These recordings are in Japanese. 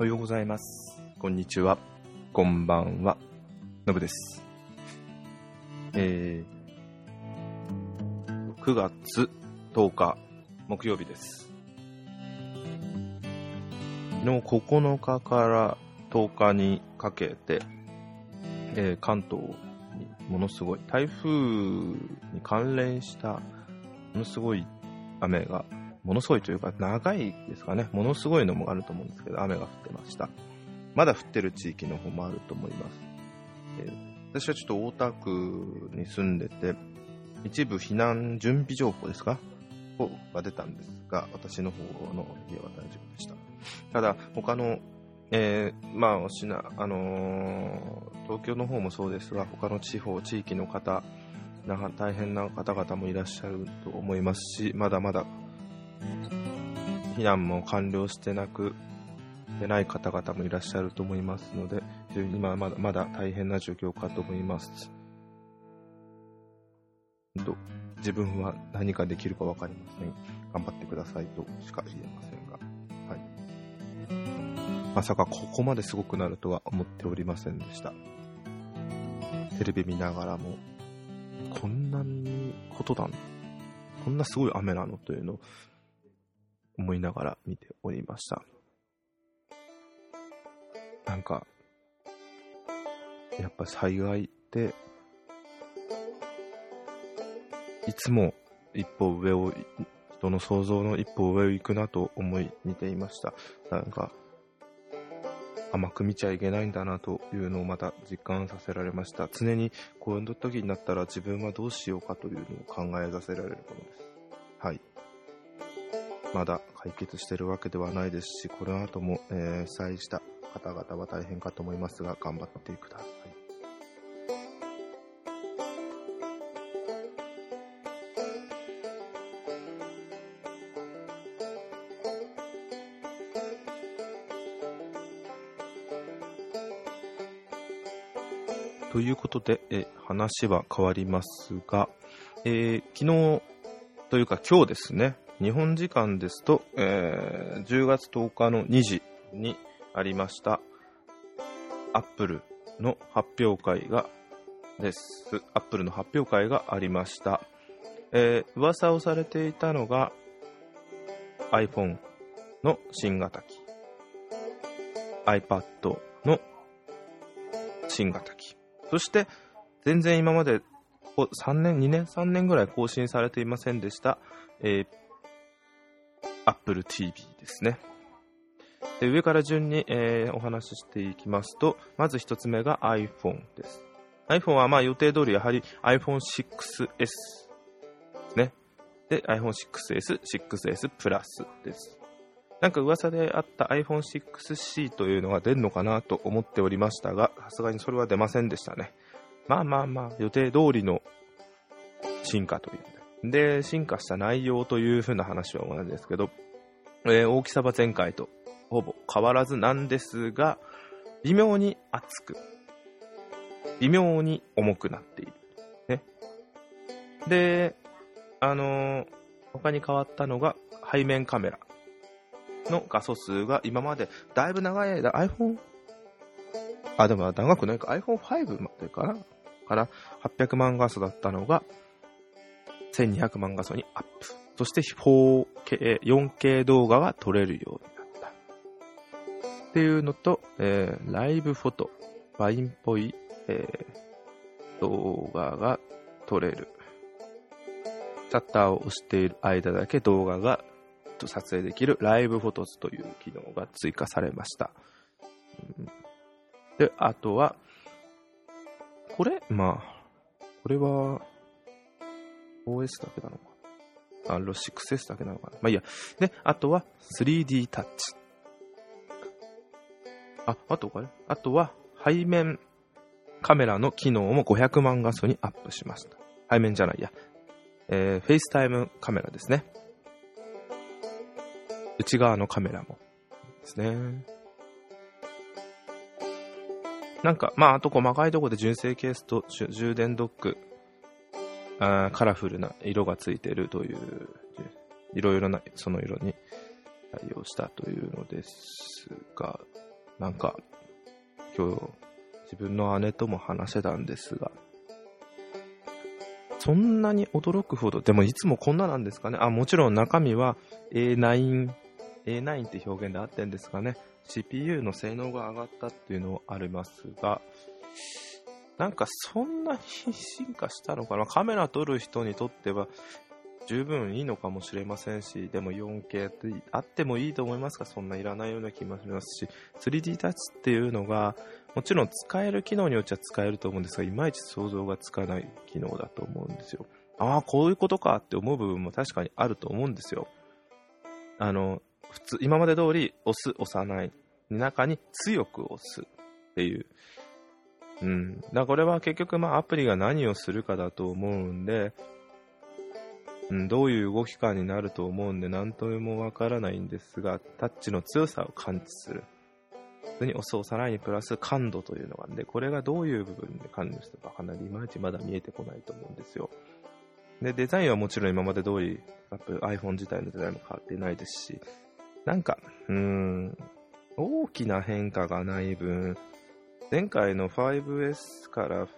おはようございます。こんにちは。こんばんは。のぶです。えー、9月10日木曜日です。昨日9日から10日にかけて、えー関東にものすごい台風に関連したものすごい雨がものすごいというか、長いですかね、ものすごいのもあると思うんですけど、雨が降ってました。まだ降ってる地域の方もあると思います。えー私はちょっと大田区に住んでて、一部避難準備情報ですか？をが出たんですが、私の方の家は大丈夫でした。ただ、他の、えーまあ、しな、あのー東京の方もそうですが、他の地方、地域の方、大変な方々もいらっしゃると思いますし、まだまだ避難も完了してなく、でない方々もいらっしゃると思いますので、今まだまだ大変な状況かと思います。と自分は何ができるか分かりません。頑張ってくださいとしか言えませんが。はい。まさかここまですごくなるとは思っておりませんでした。テレビ見ながらも、こんなにことだこんなすごい雨なのというのを思いながら見ておりました。なんか、やっぱ災害って、いつも一歩上を、人の想像の一歩上を行くなと思い見ていました。なんか、甘く見ちゃいけないんだなというのをまた実感させられました。常にこういう時になったら自分はどうしようかというのを考えさせられるものです。はい。まだ解決してるわけではないですし、この後も、えー被災した方々は大変かと思いますが、頑張ってください。ということで、え話は変わりますが、えー昨日というか今日ですね、日本時間ですと、えー10月10日の2時にありました、アップルの発表会が、です。アップルの発表会がありました。えー噂をされていたのが、iPhone の新型機、iPad の新型機、そして全然今まで3年、2年、3年ぐらい更新されていませんでした、えー Apple TV ですね。で上から順に、えーお話ししていきますと、まず一つ目が iPhone です。iPhone はまあ予定通りやはり iPhone6S ですね。で、iPhone6S、6S プラスです。なんか噂であった iPhone6C というのが出るのかなと思っておりましたが、さすがにそれは出ませんでしたね。まあまあまあ、予定通りの進化という。で、進化した内容というふうな話は同じですけど、えー大きさは前回とほぼ変わらずなんですが、微妙に厚く、微妙に重くなっている。ね。で、あのー他に変わったのが背面カメラの画素数が今までだいぶ長い間 iPhone あ、でも長くないか iPhone5 までかなから800万画素だったのが1200万画素にアップ。そして 4K、4K 動画が撮れるようになった。っていうのと、えーライブフォト、ワインっぽい、えー動画が撮れる。シャッターを押している間だけ動画が撮影できるライブフォトスという機能が追加されました。で、あとは、これ？まあ、これは、OS だけなのかあ、ロ 6S だけなのかなまあいいや。で、あとは 3D タッチ。あ、あとこれ？あとは背面カメラの機能も500万画素にアップしました。背面じゃないや。えー、 FaceTime カメラですね。内側のカメラもですね。なんか、まあ、あと細かいところで純正ケースと充電ドック、あカラフルな色がついてるという、いろいろなその色に対応したというのですが、なんか、今日、自分の姉とも話せたんですが、そんなに驚くほど、でもいつもこんななんですかね？あ、もちろん中身は A9、A9 って表現であってんですかね？CPU の性能が上がったっていうのはありますが、なんかそんなに進化したのかな？カメラ撮る人にとっては十分いいのかもしれませんし、でも 4K ってあってもいいと思いますが、そんないらないような気もしますし、3D タッチっていうのが、もちろん使える機能によっては使えると思うんですが、いまいち想像がつかない機能だと思うんですよ。ああ、こういうことかって思う部分も確かにあると思うんですよ。あの、普通、今まで通り押す、押さない。中に強く押すっていう。うん。だこれは結局まあアプリが何をするかだと思うんで、うん、どういう動き感になると思うんで何ともわからないんですが、タッチの強さを感知する。普通に押す押さないにプラス感度というのがあるんで、これがどういう部分で感知するかかなりいまいちまだ見えてこないと思うんですよ。で、デザインはもちろん今まで通り、iPhone 自体のデザインも変わってないですし、なんか、うん、大きな変化がない分、前回の 5S から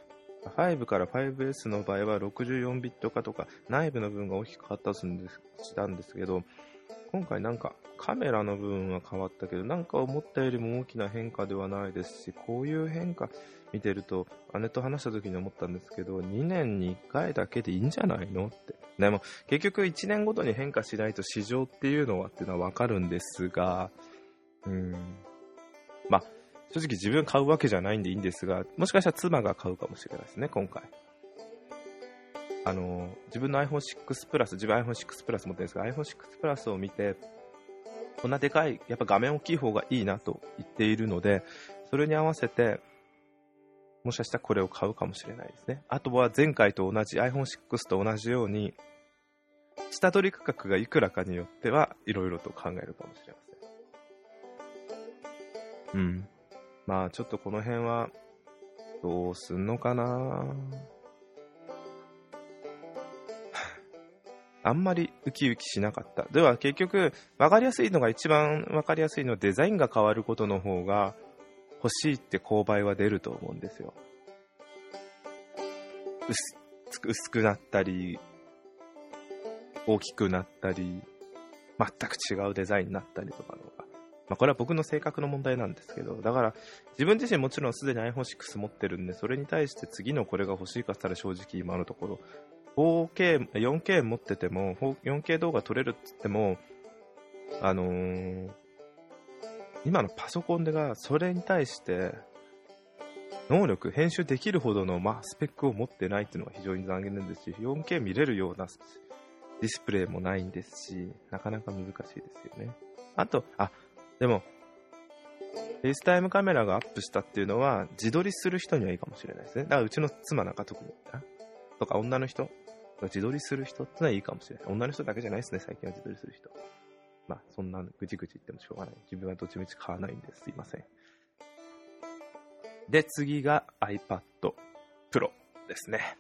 5から 5S の場合は64ビット化とか内部の部分が大きく変わったしたんですけど、今回なんかカメラの部分は変わったけど、なんか思ったよりも大きな変化ではないですし、こういう変化見てると、姉と話した時に思ったんですけど、2年に1回だけでいいんじゃないのって。でも結局1年ごとに変化しないと市場っていうのはっていうのはわかるんですが、うん。まあ、正直自分買うわけじゃないんでいいんですが、もしかしたら妻が買うかもしれないですね、今回。あの、自分の iPhone6 プラス、自分 iPhone6 プラス持ってるんですが、iPhone6 プラスを見て、こんなでかい、やっぱ画面大きい方がいいなと言っているので、それに合わせて、もしかしたらこれを買うかもしれないですね。あとは前回と同じ iPhone6 と同じように、下取り価格がいくらかによっては、いろいろと考えるかもしれません。うん。まあちょっとこの辺は、どうすんのかな？あんまりウキウキしなかった。では結局、わかりやすいのが一番わかりやすいのはデザインが変わることの方が欲しいって購買は出ると思うんですよ。薄薄くなったり、大きくなったり、全く違うデザインになったりとかのがまあ、これは僕の性格の問題なんですけど、だから自分自身もちろんすでに iPhone6 持ってるんで、それに対して次のこれが欲しいかったら正直今のところ、4K、4K 持ってても、4K 動画撮れるって言っても、あのー、今のパソコンでがそれに対して能力、編集できるほどの、まあ、スペックを持ってないっていうのが非常に残念ですし、4K 見れるようなディスプレイもないんですし、なかなか難しいですよね。あと、あ、でも、 FaceTime カメラがアップしたっていうのは、自撮りする人にはいいかもしれないですね。だからうちの妻なんか特に、とか女の人自撮りする人ってのはいいかもしれない。女の人だけじゃないですね、最近は自撮りする人。まあ、そんなぐちぐち言ってもしょうがない。自分はどっちみち買わないんです。すいません。で、次が iPad Pro ですね。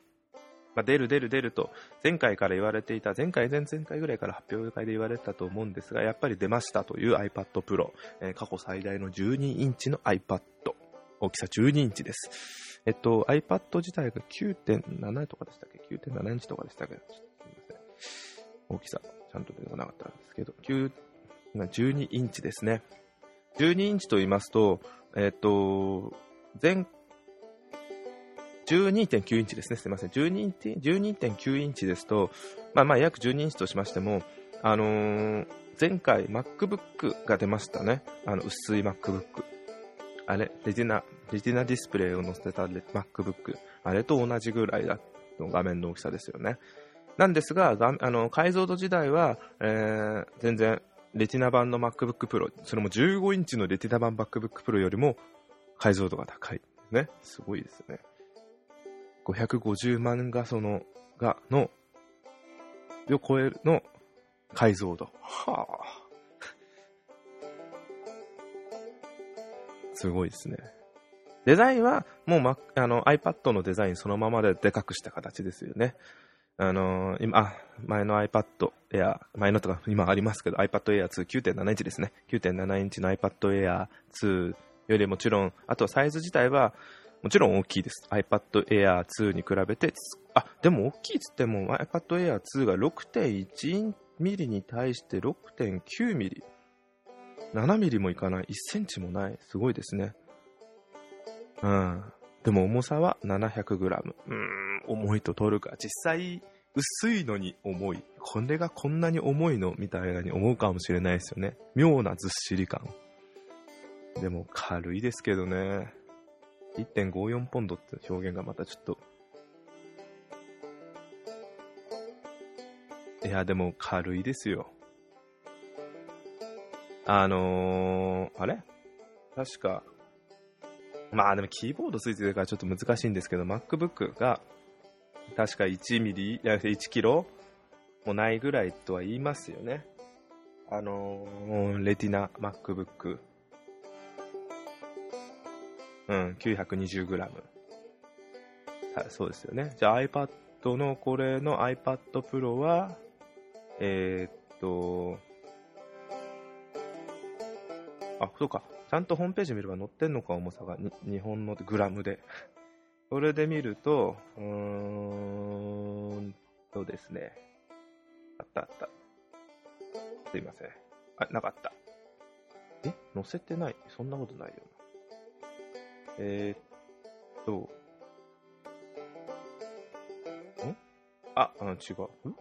まあ、出る出る出ると、前回から言われていた、前回、前々回ぐらいから発表会で言われてたと思うんですが、やっぱり出ましたという iPad Pro、えー、過去最大の12インチの iPad、大きさ12インチです。えっと、iPad 自体が9.7とかでしたっけ ?9.7 インチとかでしたっけ？すみません。大きさ、ちゃんと出てこなかったんですけど、9、12インチですね。12インチと言いますと、えっと、前12.9インチですね。すみません。12.9インチですと、まあまあ約12インチとしましても、あのー、前回 MacBook が出ましたね。あの、薄い MacBook。あれ、レティナ、レティナディスプレイを載せた MacBook。あれと同じぐらいだの画面の大きさですよね。なんですが、あの解像度時代は、えー、全然、レティナ版の MacBook Pro、それも15インチのレティナ版 MacBook Pro よりも解像度が高い。ね。すごいですね。550万画素の、が、の、を超えるの解像度。はあ。すごいですね。デザインはもう、ま、あの iPad のデザインそのままででかくした形ですよね。あのー、今、あ、前の iPad Air、前のとか今ありますけど iPad Air 2 9.7インチですね。9.7インチの iPad Air 2よりもちろん、あとサイズ自体はもちろん大きいです。iPad Air 2に比べて、あ、でも大きいっつっても iPad Air 2が6.1ミリに対して6.9ミリ。7ミリもいかない。1センチもない。すごいですね。うん。でも重さは700グラム。うん、重いと取るか。実際、薄いのに重い。これがこんなに重いのみたいなに思うかもしれないですよね。妙なずっしり感。でも軽いですけどね。1.54ポンドって表現がまたちょっと。いや、でも軽いですよ。あのー、あれ？確か、まあでもキーボードついてるからちょっと難しいんですけど、MacBook が確か1ミリ、1キロもないぐらいとは言いますよね。あのー、レティナ MacBook。うん、920g。そうですよね。じゃあ iPad のこれの iPad Pro は、えー、っと、あ、そうか。ちゃんとホームページ見れば載ってんのか、重さが。日本のグラムで。それで見ると、うーんとですね。あったあった。すいません。あ、なかった。え？載せてないそんなことないよな。えー、っと、ん？あ、あの、違う。ん？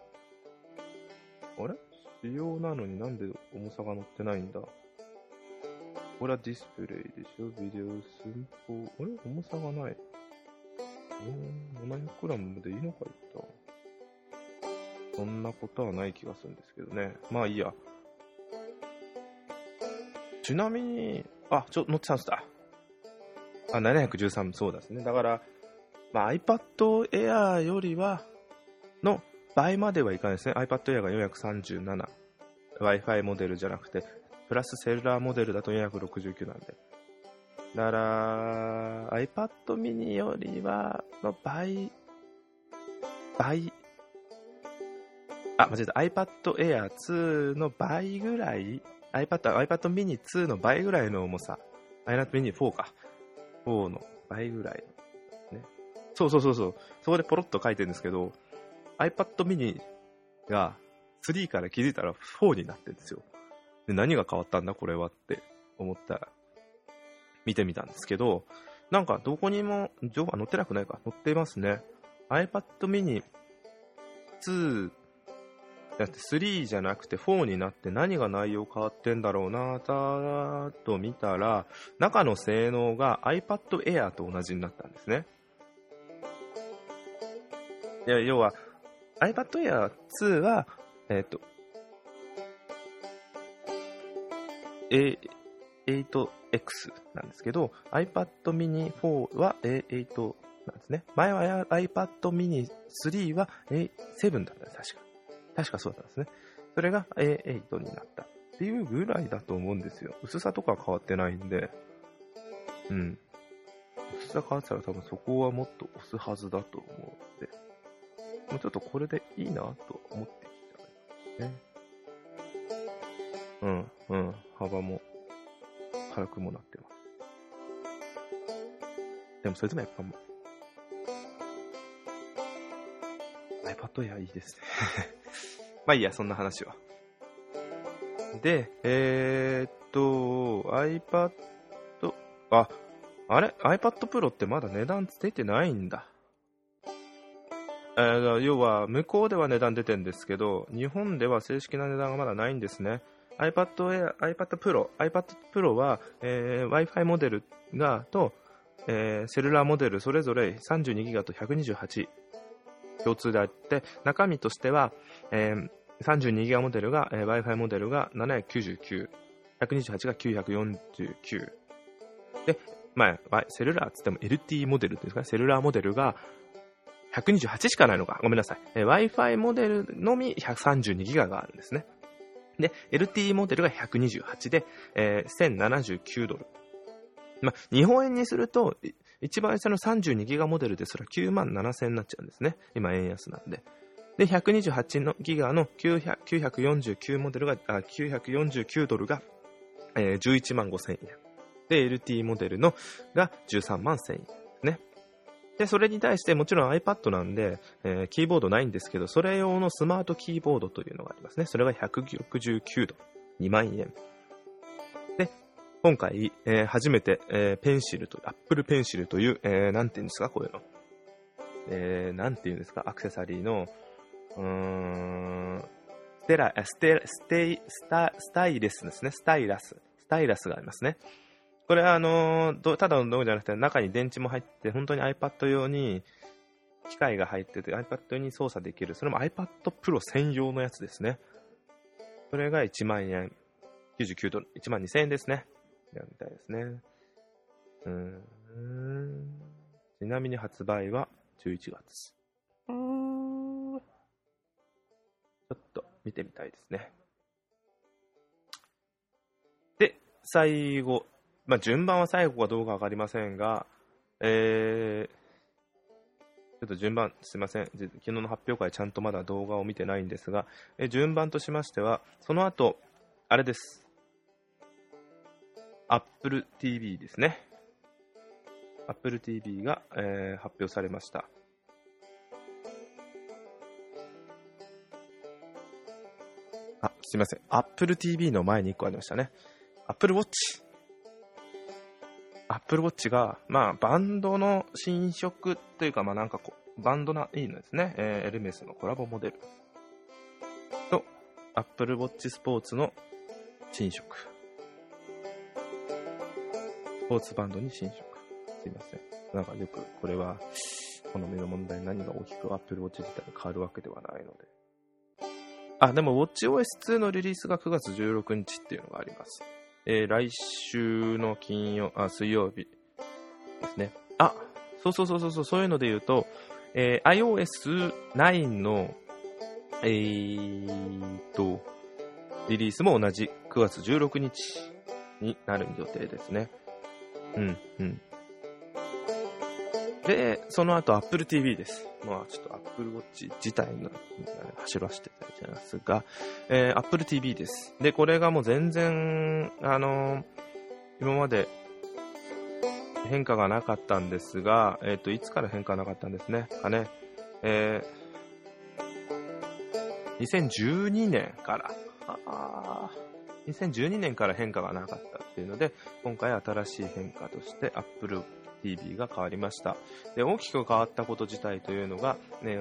あれ？仕様なのになんで重さが乗ってないんだ？これはディスプレイでしょ？ビデオ寸法。あれ？重さがない。えー、700g でいいのかいったそんなことはない気がするんですけどね。まあいいや。ちなみに、あ、ちょ、乗ってたんですだ。あ、713、そうですね。だから、まあ、iPad Air よりは、の倍まではいかないですね。iPad Air が437。Wi-Fi モデルじゃなくて、プラスセルラーモデルだと469なんで。だから、iPad mini よりは、の倍、倍、あ、間違えた。iPad Air 2の倍ぐらい、iPad、iPad mini 2の倍ぐらいの重さ。iPad mini 4か。4の倍ぐらい。ね。そうそうそうそう。そこでポロッと書いてるんですけど、iPad mini が3から気づいたら4になってるんですよ。で、何が変わったんだこれはって思ったら、見てみたんですけど、なんかどこにも情報載ってなくないか載ってますね。iPad mini 2だって3じゃなくて4になって何が内容変わってんだろうなたと見たら中の性能が iPad Air と同じになったんですね。いや要は iPad Air 2は、えっ、ー、と、A、8X なんですけど、iPad mini 4は A8 なんですね。前は iPad mini 3は A7 だったんです、確か。確かそうだったんですね。それが A8 になったっていうぐらいだと思うんですよ。薄さとか変わってないんで。うん。薄さ変わったら多分そこはもっと押すはずだと思うので。もうちょっとこれでいいなと思ってきたね。うん、うん。幅も軽くもなってます。でもそれでもやっぱもう、iPad Air いいですねまあいいや、そんな話は。で、えー、っと、iPad、あ、あれ ?iPad Pro ってまだ値段出てないんだ。えー、要は、向こうでは値段出てるんですけど、日本では正式な値段がまだないんですね。iPad Air、iPad Pro、iPad Pro は、えー、Wi-Fi モデルが、と、えー、セルラーモデルそれぞれ 32GB と 128GB 共通であって、中身としては、えー、32ギガモデルが、えー、Wi-Fi モデルが799、128が949。で、まあ、セルラーっつっても LT モデルっていうんですかね、セルラーモデルが128しかないのか。ごめんなさい。えー、Wi-Fi モデルのみ132ギガがあるんですね。で、LT モデルが128で、えー、1079ドル。まあ、日本円にすると、一番下の32ギガモデルですら9万7000円になっちゃうんですね。今円安なんで。で、128のギガの949モデルが、あ949ドルが、えー、11万5000円。で、LT モデルのが13万1000円ね。で、それに対してもちろん iPad なんで、えー、キーボードないんですけど、それ用のスマートキーボードというのがありますね。それが169度、2万円。今回、えー、初めて、えー、ペンシルと、Apple ペンシルという、えー、なんて言うんですか、こういうの。えー、なんて言うんですか、アクセサリーの、うーん、ステラ、ステ、ステイ、スタ、スタイレスですね。スタイラス。スタイラスがありますね。これはあのー、ただの道具じゃなくて、中に電池も入って、本当に iPad 用に機械が入ってて、iPad 用に操作できる。それも iPad Pro 専用のやつですね。それが1万円、99ドル、1万2000円ですね。やみたいですね。うん。ちなみに発売は11月。ちょっと見てみたいですね。で、最後、まあ、順番は最後かどうかわかりませんが、えー、ちょっと順番、すいません。昨日の発表会ちゃんとまだ動画を見てないんですが、え順番としましては、その後、あれです。Apple TV ですね。Apple TV が、えー、発表されました。あ、すいません。Apple TV の前に1個ありましたね。Apple Watch。Apple Watch が、まあ、バンドの新色というか、まあ、なんかこう、バンドないいのですね。えー、エルメスのコラボモデル。と、Apple Watch スポーツの新色。スポーツバンドに新色。すいません。なんかよく、これは、好みの問題何が大きく Apple Watch 自体に変わるわけではないので。あ、でも WatchOS2 のリリースが9月16日っていうのがあります。えー、来週の金曜、あ、水曜日ですね。あ、そうそうそうそう、そういうので言うと、えー、iOS9 の、えーと、リリースも同じ9月16日になる予定ですね。うん、うん。で、その後 Apple TV です。まあちょっと Apple Watch 自体の走らせていただきますが、えー、Apple TV です。で、これがもう全然、あのー、今まで変化がなかったんですが、えっ、ー、と、いつから変化なかったんですね。かね。えー、2012年から、ああ2012年から変化がなかったっていうので、今回新しい変化として Apple TV が変わりました。で大きく変わったこと自体というのが、ね、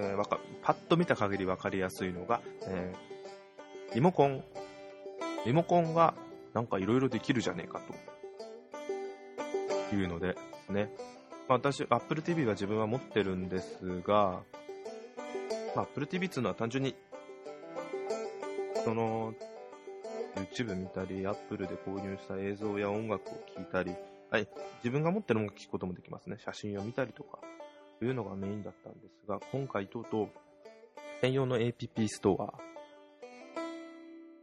パッと見た限り分かりやすいのが、えー、リモコン。リモコンがなんかいろいろできるじゃねえかというのでね。まあ、私、Apple TV は自分は持ってるんですが、まあ、Apple TV っていうのは単純に、その、YouTube 見たり、Apple で購入した映像や音楽を聴いたり、はい、自分が持ってる音楽を聴くこともできますね。写真を見たりとか、というのがメインだったんですが、今回とうとう専用の APP ストア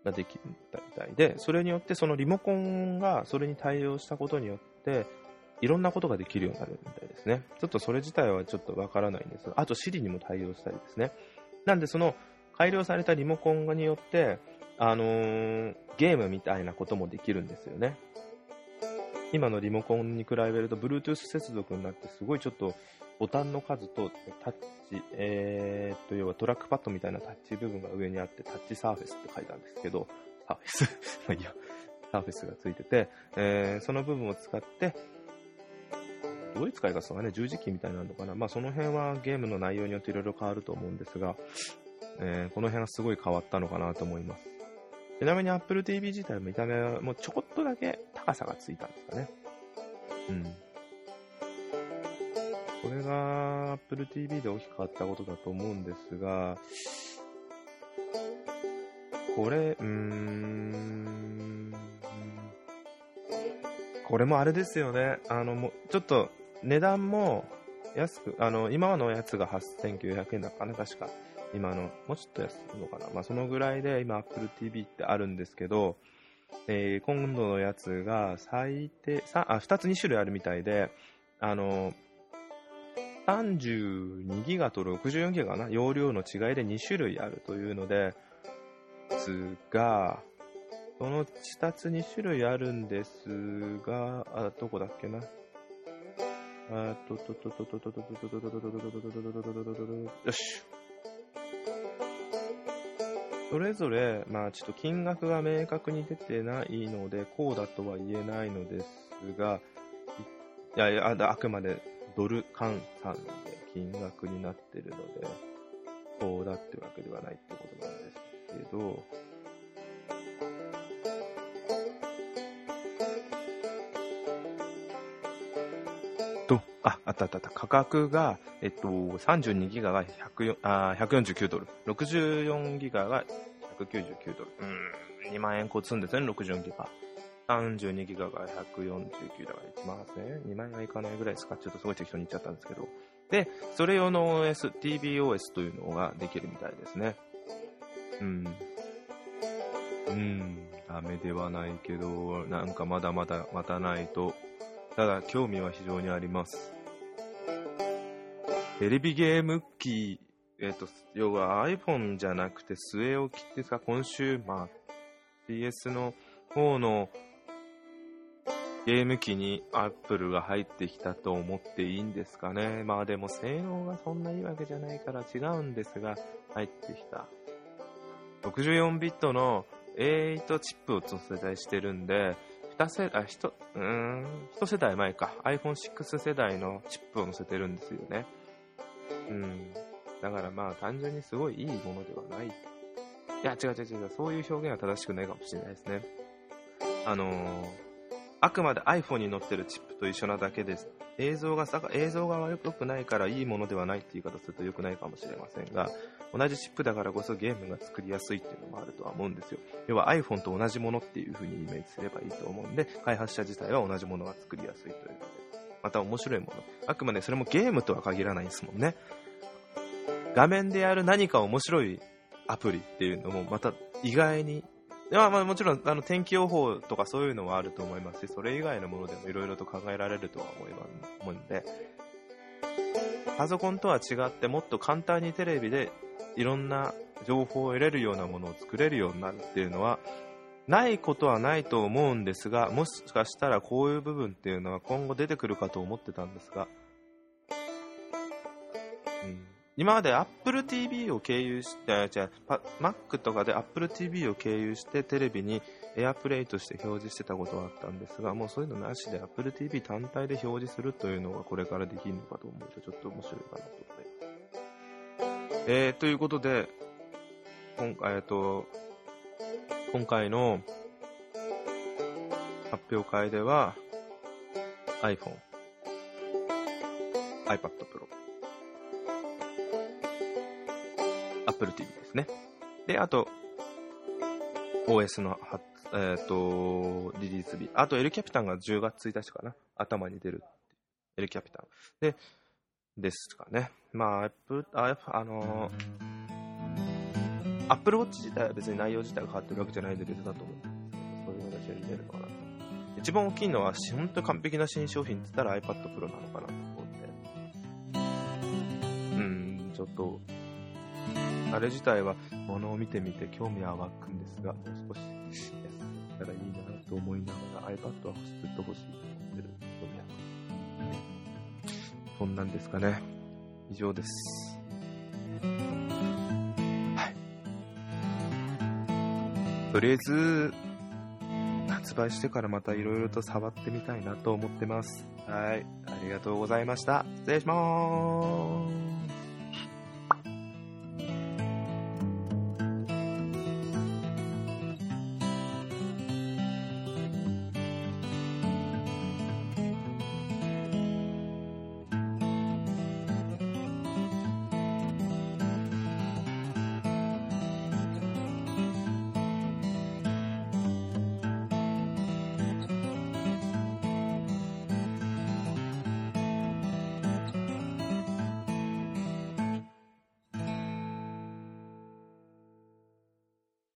ができたみたいで、それによってそのリモコンがそれに対応したことによって、いろんなことができるようになるみたいですね。ちょっとそれ自体はちょっとわからないんですが、あと Siri にも対応したりですね。なんでその改良されたリモコンによって、あのー、ゲームみたいなこともできるんですよね。今のリモコンに比べると Bluetooth 接続になってすごいちょっとボタンの数とタッチ、えー、っと要はトラックパッドみたいなタッチ部分が上にあってタッチサーフェスって書いたんですけどサーフェス まあいいやサーフェスがついてて、えー、その部分を使ってどういう使い方がね、十字キーみたいなのかな？まあその辺はゲームの内容によっていろいろ変わると思うんですが、えー、この辺はすごい変わったのかなと思います。ちなみに Apple TV 自体も見た目はもうちょこっとだけ高さがついたんですかね。うん。これが Apple TV で大きく変わったことだと思うんですが、これ、うーん、これもあれですよね。あの、もう、ちょっと値段も安く、あの、今のやつが8900円だかな、確か。今の、もうちょっと安いのかな？まあ、そのぐらいで今 Apple TV ってあるんですけど、えー、今度のやつが最低、あ、2つ2種類あるみたいで、あの、32ギガと64ギガかな、容量の違いで2種類あるというので、すが、その2つ2種類あるんですが、あ、どこだっけな？あと、と、と、と、と、と、と、と、と、と、と、と、と、と、と、と、と、と、よし。それぞれ、まあちょっと金額が明確に出てないので、こうだとは言えないのですが、いやいや、あくまでドル換算で金額になってるので、こうだってわけではないってことなんですけど、と、あ、あったあったあった。価格が、えっと、32ギガが百149ドル。64ギガが199ドル。うん、2万円こつんですね、64ギガ。32ギガが149だから1万8000円 ?2 万円はいかないぐらいですかちょっとすごい適当に言っちゃったんですけど。で、それ用の OS、TBOS というのができるみたいですね。うん。うん、ダメではないけど、なんかまだまだ待たないとただ興味は非常にあります。テレビゲーム機、えっ、ー、と、要は iPhone じゃなくて据え置きってさ、今週、まあ、PS の方のゲーム機に Apple が入ってきたと思っていいんですかね。まあでも性能がそんないいわけじゃないから違うんですが、入ってきた。64ビットの A8 チップを搭載してるんで、2世代、1、うん、1世代前か。iPhone6 世代のチップを載せてるんですよね。うん。だからまあ単純にすごいいいものではない。いや、違う違う違う。そういう表現は正しくないかもしれないですね。あのー、あくまで iPhone に載ってるチップと一緒なだけです。映像がさ、映像が悪くないからいいものではないっていう言い方すると良くないかもしれませんが、同じチップだからこそゲームが作りやすいっていうのもあるとは思うんですよ。要は iPhone と同じものっていう風にイメージすればいいと思うんで、開発者自体は同じものが作りやすいというので、また面白いもの。あくまでそれもゲームとは限らないですもんね。画面でやる何か面白いアプリっていうのもまた意外にまあ、まあもちろんあの天気予報とかそういうのはあると思いますし、それ以外のものでもいろいろと考えられるとは思いますので、パソコンとは違ってもっと簡単にテレビでいろんな情報を得れるようなものを作れるようになるっていうのは、ないことはないと思うんですが、もしかしたらこういう部分っていうのは今後出てくるかと思ってたんですが、今まで Apple TV を経由して、じゃあ、Mac とかで Apple TV を経由してテレビに AirPlay として表示してたことはあったんですが、もうそういうのなしで Apple TV 単体で表示するというのがこれからできるのかと思うとちょっと面白いかなと思います。えー、ということで、今回、えっと、今回の発表会では iPhone、iPad Pro、Apple TV ですね。で、あと、OS のえっ、ー、と、リリース日。あと、エルキャピタンが10月1日かな。頭に出る。エルキャピタン。で、ですかね。まあ、Apple、ああのアップルウォッチ自体は別に内容自体が変わってるわけじゃないんで別だと思うんですけど、そういう形に出るのかなと。一番大きいのは、本当に完璧な新商品って言ったら iPad Pro なのかなと思うんで。うん、ちょっと、あれ自体は物を見てみて興味は湧くんですが、もう少し安くったらいいなと思いながら iPad はずっと欲しいと思ってる興味あります。そんなんですかね。以上です。はい。とりあえず、発売してからまた色々と触ってみたいなと思ってます。はい。ありがとうございました。失礼しまーす。